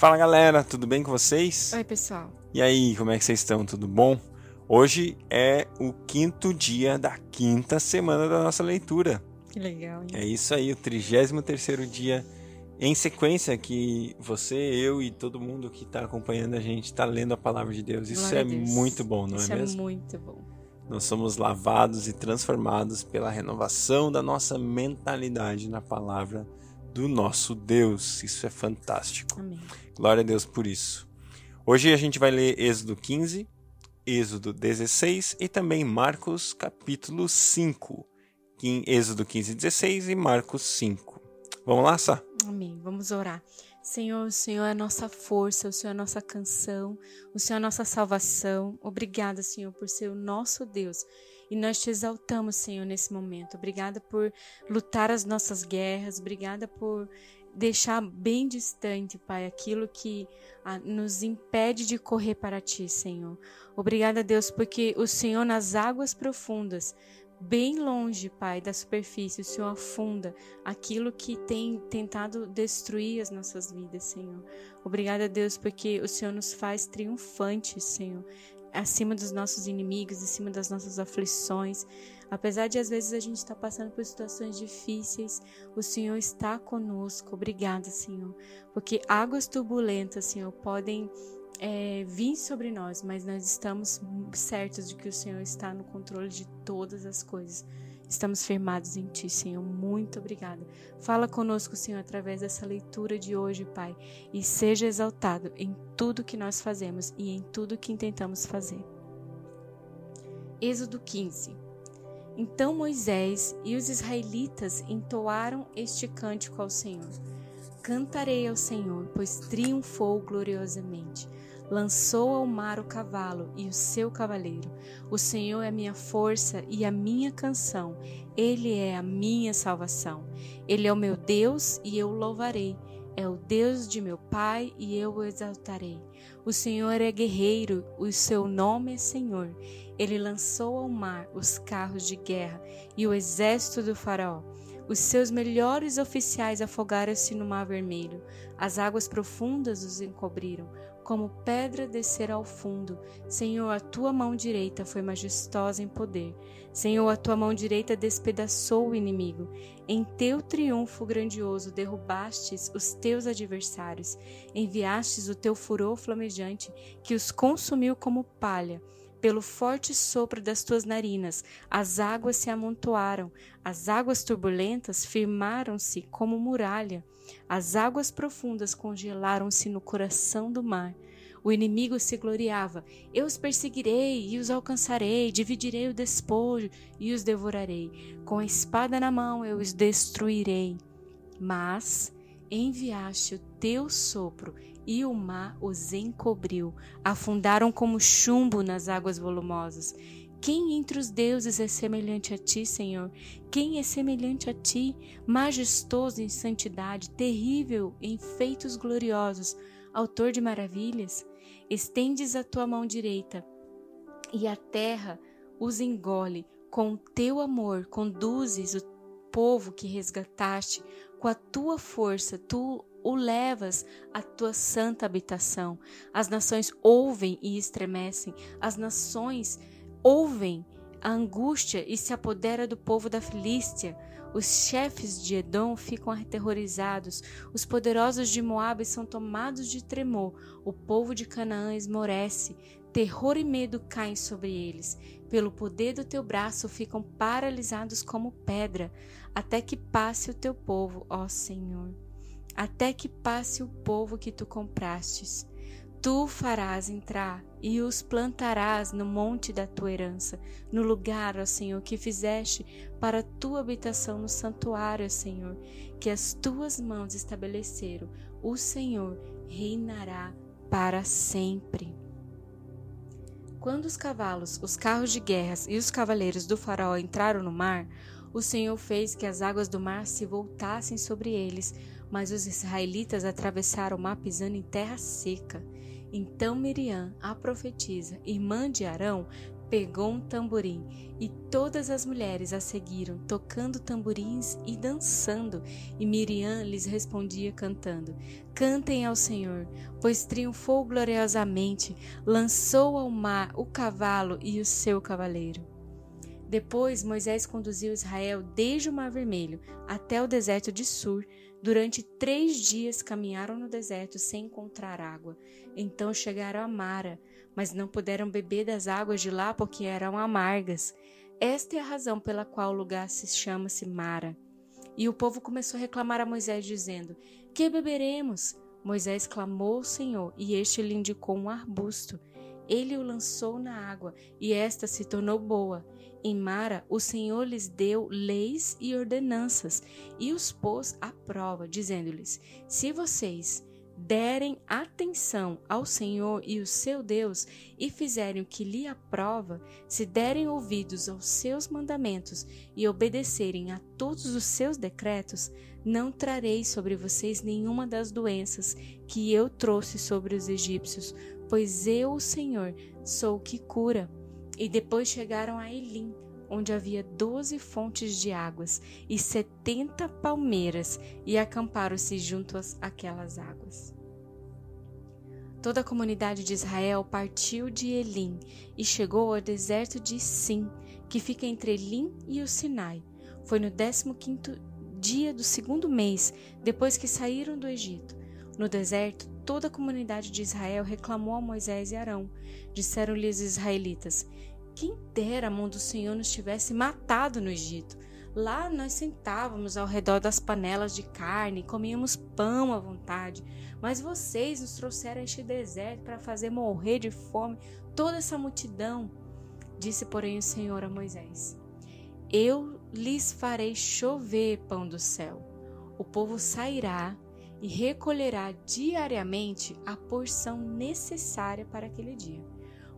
Fala galera, tudo bem com vocês? Oi, pessoal. E aí, como é que vocês estão? Tudo bom? Hoje é o quinto dia da quinta semana da nossa leitura. Que legal, hein? É isso aí, o 33 terceiro dia em sequência que você, eu e todo mundo que está acompanhando a gente está lendo a palavra de Deus. Isso Glória é Deus. muito bom, não Isso é é mesmo? muito bom. Nós somos lavados e transformados pela renovação da nossa mentalidade na palavra do nosso Deus. Isso é fantástico. Amém. Glória a Deus por isso. Hoje a gente vai ler Êxodo 15, Êxodo 16 e também Marcos capítulo 5. Em Êxodo 15, 16 e Marcos 5. Vamos lá, Sá? Amém. Vamos orar. Senhor, o Senhor é a nossa força, o Senhor é a nossa canção, o Senhor é a nossa salvação. Obrigada, Senhor, por ser o nosso Deus. E nós te exaltamos, Senhor, nesse momento. Obrigada por lutar as nossas guerras. Obrigada por deixar bem distante, Pai, aquilo que ah, nos impede de correr para ti, Senhor. Obrigada, Deus, porque o Senhor nas águas profundas bem longe, Pai, da superfície, o Senhor afunda aquilo que tem tentado destruir as nossas vidas, Senhor. Obrigada, Deus, porque o Senhor nos faz triunfantes, Senhor, acima dos nossos inimigos, acima das nossas aflições. Apesar de às vezes a gente estar passando por situações difíceis, o Senhor está conosco. Obrigada, Senhor, porque águas turbulentas, Senhor, podem é, vir sobre nós, mas nós estamos certos de que o Senhor está no controle de todas as coisas. Estamos firmados em Ti, Senhor. Muito obrigada. Fala conosco, Senhor, através dessa leitura de hoje, Pai, e seja exaltado em tudo que nós fazemos e em tudo que intentamos fazer. Êxodo 15 Então Moisés e os israelitas entoaram este cântico ao Senhor. Cantarei ao Senhor, pois triunfou gloriosamente lançou ao mar o cavalo e o seu cavaleiro. O Senhor é minha força e a minha canção, ele é a minha salvação. Ele é o meu Deus e eu o louvarei. É o Deus de meu Pai e eu o exaltarei. O Senhor é guerreiro, o seu nome é Senhor. Ele lançou ao mar os carros de guerra e o exército do Faraó. Os seus melhores oficiais afogaram-se no mar vermelho. As águas profundas os encobriram como pedra descer ao fundo. Senhor, a tua mão direita foi majestosa em poder. Senhor, a tua mão direita despedaçou o inimigo. Em teu triunfo grandioso derrubastes os teus adversários. Enviastes o teu furor flamejante, que os consumiu como palha. Pelo forte sopro das tuas narinas, as águas se amontoaram, as águas turbulentas firmaram-se como muralha. As águas profundas congelaram-se no coração do mar. O inimigo se gloriava: Eu os perseguirei e os alcançarei, dividirei o despojo e os devorarei. Com a espada na mão eu os destruirei. Mas enviaste o teu sopro e o mar os encobriu. Afundaram como chumbo nas águas volumosas. Quem entre os deuses é semelhante a ti, Senhor? Quem é semelhante a ti, majestoso em santidade, terrível em feitos gloriosos, autor de maravilhas? Estendes a tua mão direita e a terra os engole. Com o teu amor conduzes o povo que resgataste, com a tua força tu o levas à tua santa habitação. As nações ouvem e estremecem, as nações ouvem a angústia e se apodera do povo da Filístia. Os chefes de Edom ficam aterrorizados, os poderosos de Moabe são tomados de tremor, o povo de Canaã esmorece, terror e medo caem sobre eles. Pelo poder do teu braço ficam paralisados como pedra, até que passe o teu povo, ó Senhor. Até que passe o povo que tu comprastes. Tu farás entrar e os plantarás no monte da tua herança, no lugar, ó Senhor, que fizeste para a tua habitação no santuário, ó Senhor, que as tuas mãos estabeleceram. O Senhor reinará para sempre. Quando os cavalos, os carros de guerras e os cavaleiros do faraó entraram no mar, o Senhor fez que as águas do mar se voltassem sobre eles, mas os israelitas atravessaram o mar pisando em terra seca. Então Miriam, a profetisa, irmã de Arão, pegou um tamborim e todas as mulheres a seguiram, tocando tamborins e dançando. E Miriam lhes respondia cantando: Cantem ao Senhor, pois triunfou gloriosamente, lançou ao mar o cavalo e o seu cavaleiro. Depois Moisés conduziu Israel desde o Mar Vermelho até o deserto de Sur. Durante três dias caminharam no deserto sem encontrar água. Então chegaram a Mara, mas não puderam beber das águas de lá porque eram amargas. Esta é a razão pela qual o lugar se chama-se Mara. E o povo começou a reclamar a Moisés, dizendo: Que beberemos? Moisés clamou ao Senhor, e este lhe indicou um arbusto. Ele o lançou na água, e esta se tornou boa. Em Mara, o Senhor lhes deu leis e ordenanças, e os pôs à prova, dizendo-lhes: Se vocês derem atenção ao Senhor e o seu Deus e fizerem o que lhe aprova, se derem ouvidos aos seus mandamentos e obedecerem a todos os seus decretos, não trarei sobre vocês nenhuma das doenças que eu trouxe sobre os egípcios, pois eu, o Senhor, sou o que cura. E depois chegaram a Elim, onde havia doze fontes de águas e setenta palmeiras, e acamparam-se junto àquelas águas. Toda a comunidade de Israel partiu de Elim e chegou ao deserto de Sim, que fica entre Elim e o Sinai. Foi no décimo quinto dia do segundo mês, depois que saíram do Egito. No deserto, toda a comunidade de Israel reclamou a Moisés e Arão. Disseram-lhes os israelitas: quem dera a mão do Senhor nos tivesse matado no Egito. Lá nós sentávamos ao redor das panelas de carne, comíamos pão à vontade. Mas vocês nos trouxeram este deserto para fazer morrer de fome toda essa multidão. Disse, porém, o Senhor a Moisés: Eu lhes farei chover pão do céu. O povo sairá e recolherá diariamente a porção necessária para aquele dia.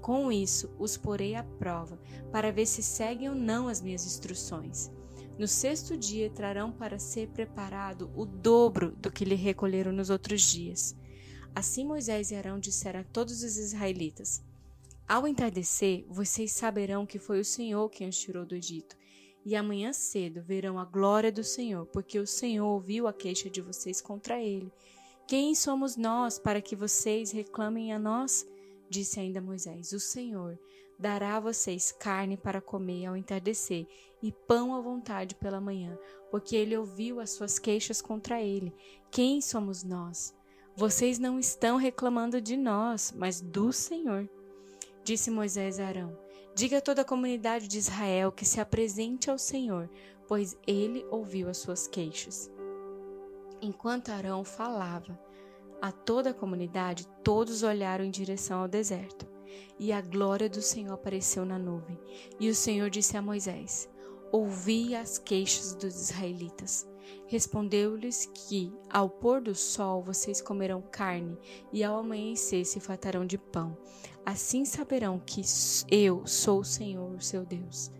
Com isso, os porei à prova, para ver se seguem ou não as minhas instruções. No sexto dia trarão para ser preparado o dobro do que lhe recolheram nos outros dias. Assim Moisés e Arão disseram a todos os israelitas: Ao entardecer, vocês saberão que foi o Senhor quem os tirou do Egito. E amanhã cedo verão a glória do Senhor, porque o Senhor ouviu a queixa de vocês contra ele. Quem somos nós para que vocês reclamem a nós? Disse ainda Moisés: O Senhor dará a vocês carne para comer ao entardecer e pão à vontade pela manhã, porque ele ouviu as suas queixas contra ele. Quem somos nós? Vocês não estão reclamando de nós, mas do Senhor. Disse Moisés a Arão: Diga a toda a comunidade de Israel que se apresente ao Senhor, pois ele ouviu as suas queixas. Enquanto Arão falava, a toda a comunidade, todos olharam em direção ao deserto. E a glória do Senhor apareceu na nuvem. E o Senhor disse a Moisés: Ouvi as queixas dos israelitas. Respondeu-lhes que, ao pôr do sol, vocês comerão carne, e ao amanhecer se fartarão de pão. Assim saberão que eu sou o Senhor, seu Deus.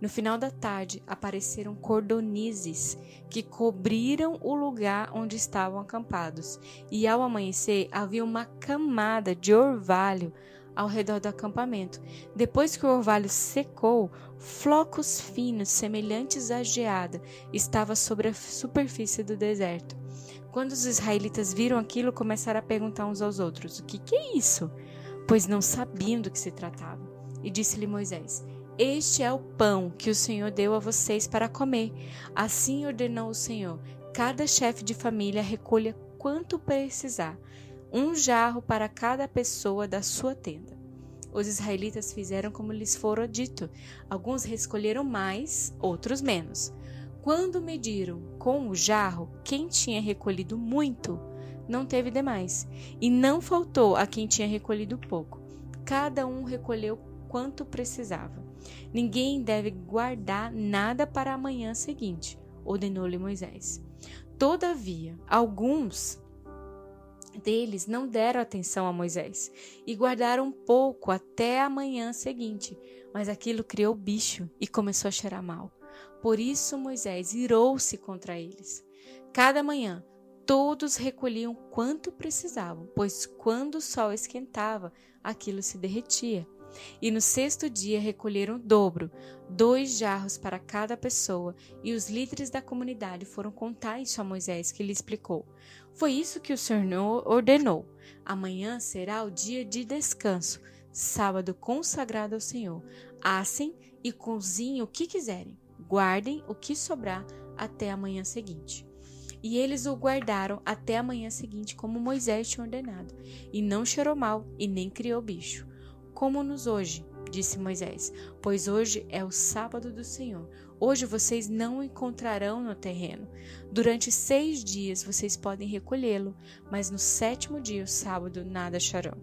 No final da tarde apareceram cordonizes que cobriram o lugar onde estavam acampados, e ao amanhecer havia uma camada de orvalho ao redor do acampamento. Depois que o orvalho secou, flocos finos, semelhantes à geada, estavam sobre a superfície do deserto. Quando os israelitas viram aquilo, começaram a perguntar uns aos outros: O que, que é isso? Pois não sabiam do que se tratava. E disse-lhe Moisés: este é o pão que o Senhor deu a vocês para comer. Assim ordenou o Senhor: cada chefe de família recolha quanto precisar, um jarro para cada pessoa da sua tenda. Os israelitas fizeram como lhes fora dito. Alguns recolheram mais, outros menos. Quando mediram com o jarro, quem tinha recolhido muito não teve demais, e não faltou a quem tinha recolhido pouco. Cada um recolheu quanto precisava. Ninguém deve guardar nada para a manhã seguinte, ordenou-lhe Moisés. Todavia, alguns deles não deram atenção a Moisés e guardaram pouco até a manhã seguinte, mas aquilo criou bicho e começou a cheirar mal. Por isso Moisés irou-se contra eles. Cada manhã todos recolhiam quanto precisavam, pois quando o sol esquentava, aquilo se derretia. E no sexto dia recolheram o dobro, dois jarros para cada pessoa, e os líderes da comunidade foram contar isso a Moisés, que lhe explicou: Foi isso que o Senhor ordenou. Amanhã será o dia de descanso, sábado consagrado ao Senhor. Assem e cozinhem o que quiserem. Guardem o que sobrar até a manhã seguinte. E eles o guardaram até a manhã seguinte, como Moisés tinha ordenado, e não cheirou mal e nem criou bicho. Como-nos hoje, disse Moisés, pois hoje é o sábado do Senhor. Hoje vocês não o encontrarão no terreno. Durante seis dias vocês podem recolhê-lo, mas no sétimo dia, o sábado, nada acharão.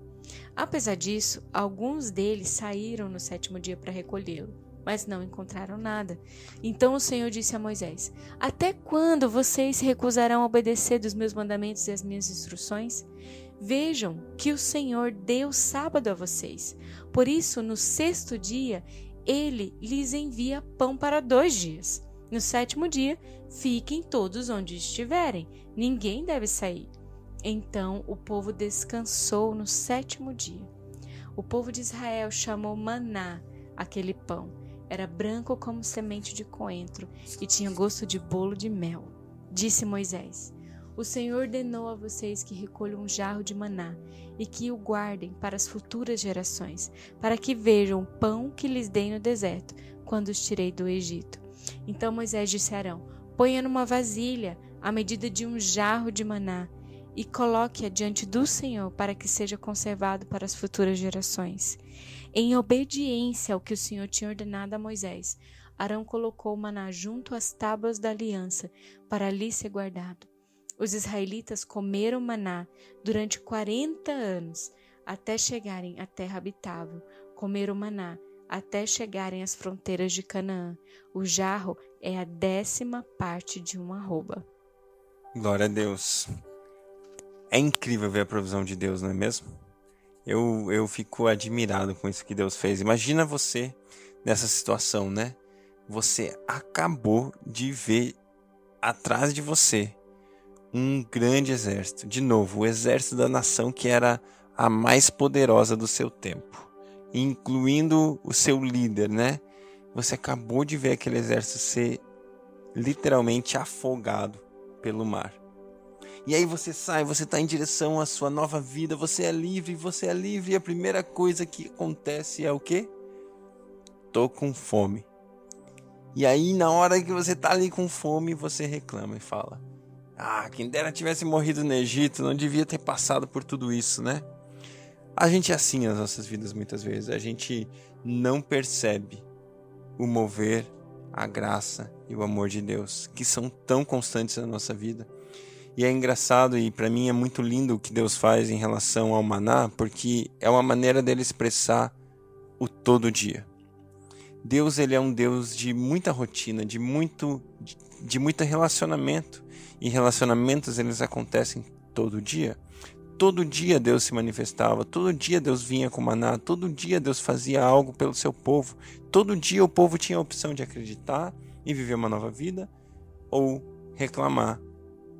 Apesar disso, alguns deles saíram no sétimo dia para recolhê-lo mas não encontraram nada. Então o Senhor disse a Moisés: Até quando vocês se recusarão a obedecer dos meus mandamentos e as minhas instruções? Vejam que o Senhor deu sábado a vocês. Por isso, no sexto dia, ele lhes envia pão para dois dias. No sétimo dia, fiquem todos onde estiverem, ninguém deve sair. Então o povo descansou no sétimo dia. O povo de Israel chamou maná aquele pão era branco como semente de coentro e tinha gosto de bolo de mel. Disse Moisés: O Senhor ordenou a vocês que recolham um jarro de maná e que o guardem para as futuras gerações, para que vejam o pão que lhes dei no deserto, quando os tirei do Egito. Então Moisés disse a Arão: Ponha numa vasilha a medida de um jarro de maná e coloque-a diante do Senhor para que seja conservado para as futuras gerações. Em obediência ao que o Senhor tinha ordenado a Moisés, Arão colocou o maná junto às tábuas da aliança, para ali ser guardado. Os israelitas comeram maná durante quarenta anos, até chegarem à terra habitável. Comeram maná até chegarem às fronteiras de Canaã. O jarro é a décima parte de uma arroba. Glória a Deus. É incrível ver a provisão de Deus, não é mesmo? Eu, eu fico admirado com isso que Deus fez. Imagina você nessa situação, né? Você acabou de ver atrás de você um grande exército. De novo, o exército da nação que era a mais poderosa do seu tempo, incluindo o seu líder, né? Você acabou de ver aquele exército ser literalmente afogado pelo mar. E aí você sai, você está em direção à sua nova vida, você é livre, você é livre, e a primeira coisa que acontece é o quê? Tô com fome. E aí na hora que você tá ali com fome, você reclama e fala: "Ah, quem dera tivesse morrido no Egito, não devia ter passado por tudo isso, né?" A gente é assim nas nossas vidas muitas vezes, a gente não percebe o mover, a graça e o amor de Deus, que são tão constantes na nossa vida. E é engraçado e para mim é muito lindo o que Deus faz em relação ao maná, porque é uma maneira dele expressar o todo dia. Deus ele é um Deus de muita rotina, de muito de, muito relacionamento. E relacionamentos eles acontecem todo dia. Todo dia Deus se manifestava, todo dia Deus vinha com maná, todo dia Deus fazia algo pelo seu povo. Todo dia o povo tinha a opção de acreditar e viver uma nova vida ou reclamar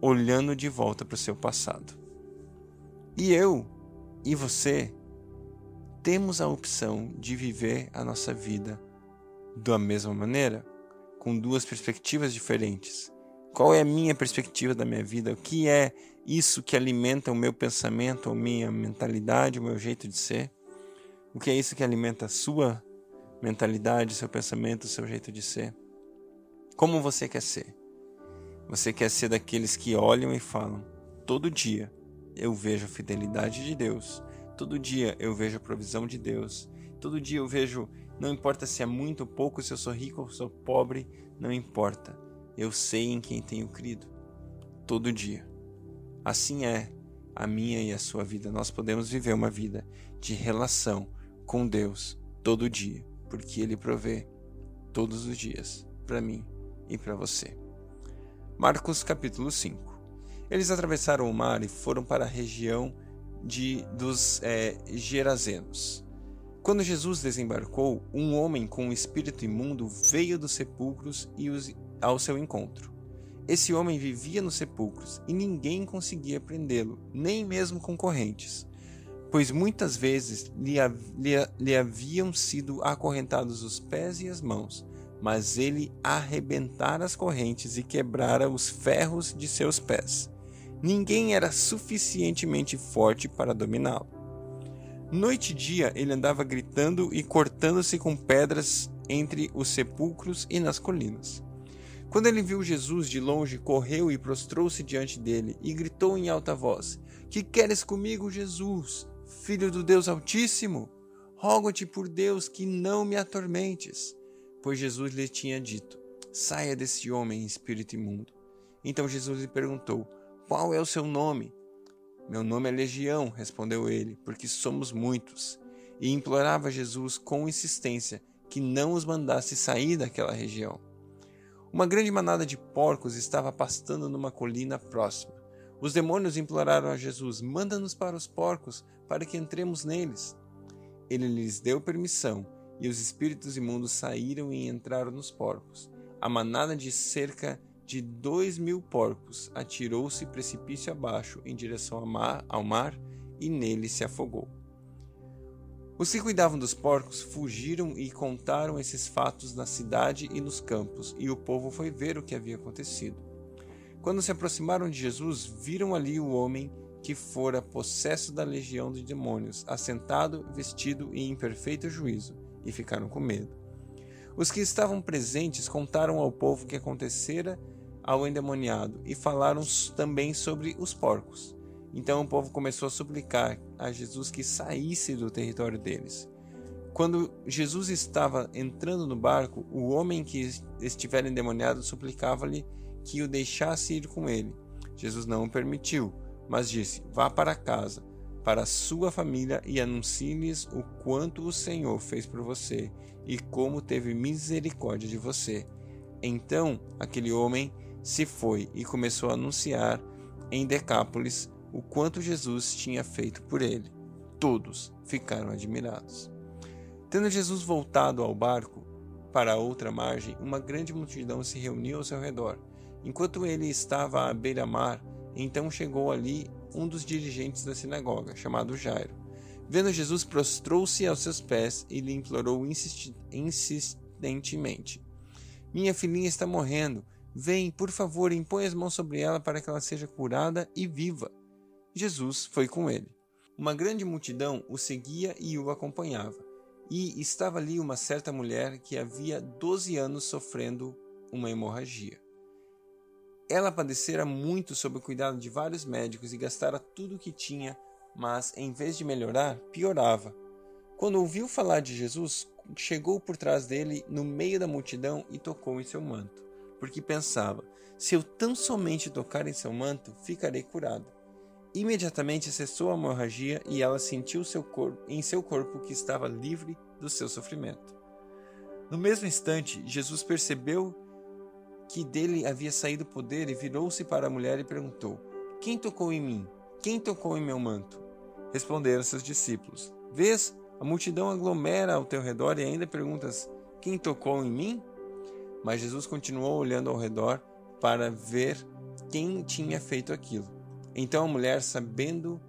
olhando de volta para o seu passado. E eu e você temos a opção de viver a nossa vida da mesma maneira, com duas perspectivas diferentes. Qual é a minha perspectiva da minha vida? O que é isso que alimenta o meu pensamento, a minha mentalidade, o meu jeito de ser? O que é isso que alimenta a sua mentalidade, seu pensamento, seu jeito de ser? Como você quer ser? Você quer ser daqueles que olham e falam: todo dia eu vejo a fidelidade de Deus, todo dia eu vejo a provisão de Deus, todo dia eu vejo, não importa se é muito ou pouco, se eu sou rico ou sou pobre, não importa, eu sei em quem tenho crido, todo dia. Assim é a minha e a sua vida. Nós podemos viver uma vida de relação com Deus todo dia, porque Ele provê todos os dias para mim e para você. Marcos capítulo 5. Eles atravessaram o mar e foram para a região de, dos é, Gerazenos. Quando Jesus desembarcou, um homem com um espírito imundo veio dos sepulcros e os, ao seu encontro. Esse homem vivia nos sepulcros e ninguém conseguia prendê-lo, nem mesmo com correntes, pois muitas vezes lhe, lhe, lhe haviam sido acorrentados os pés e as mãos, mas ele arrebentara as correntes e quebrara os ferros de seus pés. Ninguém era suficientemente forte para dominá-lo. Noite e dia ele andava gritando e cortando-se com pedras entre os sepulcros e nas colinas. Quando ele viu Jesus de longe, correu e prostrou-se diante dele e gritou em alta voz: Que queres comigo, Jesus, filho do Deus Altíssimo? Rogo-te por Deus que não me atormentes. Pois Jesus lhe tinha dito: Saia desse homem, espírito imundo. Então Jesus lhe perguntou: Qual é o seu nome? Meu nome é Legião, respondeu ele, porque somos muitos. E implorava Jesus com insistência que não os mandasse sair daquela região. Uma grande manada de porcos estava pastando numa colina próxima. Os demônios imploraram a Jesus: Manda-nos para os porcos, para que entremos neles. Ele lhes deu permissão, e os espíritos imundos saíram e entraram nos porcos. A manada de cerca de dois mil porcos atirou-se precipício abaixo em direção ao mar, e nele se afogou. Os que cuidavam dos porcos fugiram e contaram esses fatos na cidade e nos campos, e o povo foi ver o que havia acontecido. Quando se aproximaram de Jesus, viram ali o homem que fora possesso da legião de demônios, assentado, vestido e em perfeito juízo, e ficaram com medo. Os que estavam presentes contaram ao povo o que acontecera ao endemoniado e falaram também sobre os porcos. Então o povo começou a suplicar a Jesus que saísse do território deles. Quando Jesus estava entrando no barco, o homem que estivera endemoniado suplicava-lhe que o deixasse ir com ele. Jesus não o permitiu, mas disse: Vá para casa, para sua família e anuncie-lhes o quanto o Senhor fez por você e como teve misericórdia de você. Então aquele homem se foi e começou a anunciar em Decápolis o quanto Jesus tinha feito por ele. Todos ficaram admirados. Tendo Jesus voltado ao barco para a outra margem, uma grande multidão se reuniu ao seu redor. Enquanto ele estava à beira-mar, então chegou ali um dos dirigentes da sinagoga, chamado Jairo. Vendo Jesus, prostrou-se aos seus pés e lhe implorou insistentemente: Minha filhinha está morrendo. Vem, por favor, impõe as mãos sobre ela para que ela seja curada e viva. Jesus foi com ele. Uma grande multidão o seguia e o acompanhava. E estava ali uma certa mulher que havia doze anos sofrendo uma hemorragia. Ela padecera muito sob o cuidado de vários médicos e gastara tudo o que tinha, mas em vez de melhorar, piorava. Quando ouviu falar de Jesus, chegou por trás dele no meio da multidão e tocou em seu manto, porque pensava: se eu tão somente tocar em seu manto, ficarei curado. Imediatamente cessou a hemorragia e ela sentiu seu corpo, em seu corpo que estava livre do seu sofrimento. No mesmo instante, Jesus percebeu que dele havia saído poder e virou-se para a mulher e perguntou: Quem tocou em mim? Quem tocou em meu manto? Responderam seus discípulos: Vês, a multidão aglomera ao teu redor e ainda perguntas: Quem tocou em mim? Mas Jesus continuou olhando ao redor para ver quem tinha feito aquilo. Então a mulher, sabendo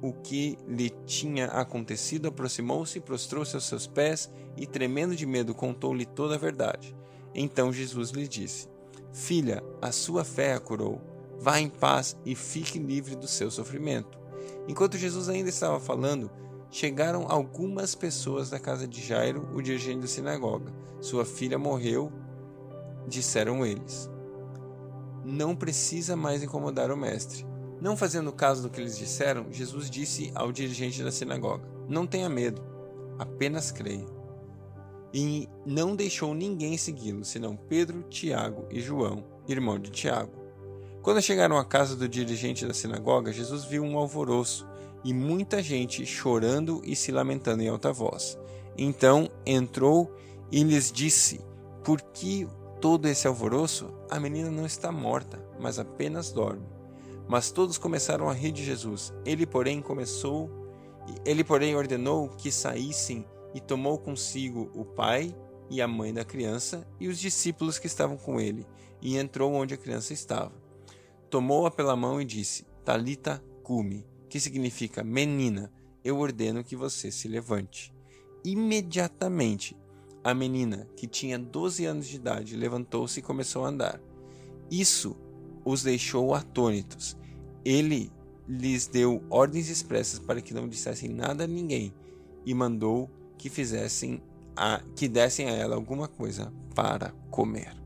o que lhe tinha acontecido, aproximou-se, prostrou-se aos seus pés e, tremendo de medo, contou-lhe toda a verdade. Então Jesus lhe disse: Filha, a sua fé a curou. Vá em paz e fique livre do seu sofrimento. Enquanto Jesus ainda estava falando, chegaram algumas pessoas da casa de Jairo, o dirigente da sinagoga. Sua filha morreu, disseram eles. Não precisa mais incomodar o mestre não fazendo caso do que eles disseram, Jesus disse ao dirigente da sinagoga: Não tenha medo, apenas creia. E não deixou ninguém segui-lo, senão Pedro, Tiago e João, irmão de Tiago. Quando chegaram à casa do dirigente da sinagoga, Jesus viu um alvoroço e muita gente chorando e se lamentando em alta voz. Então entrou e lhes disse: Por que todo esse alvoroço? A menina não está morta, mas apenas dorme. Mas todos começaram a rir de Jesus. Ele, porém, começou, ele, porém, ordenou que saíssem e tomou consigo o pai e a mãe da criança e os discípulos que estavam com ele, e entrou onde a criança estava. Tomou-a pela mão e disse: Talita cumi, que significa menina, eu ordeno que você se levante. Imediatamente, a menina, que tinha 12 anos de idade, levantou-se e começou a andar. Isso os deixou atônitos. Ele lhes deu ordens expressas para que não dissessem nada a ninguém e mandou que fizessem a, que dessem a ela alguma coisa para comer.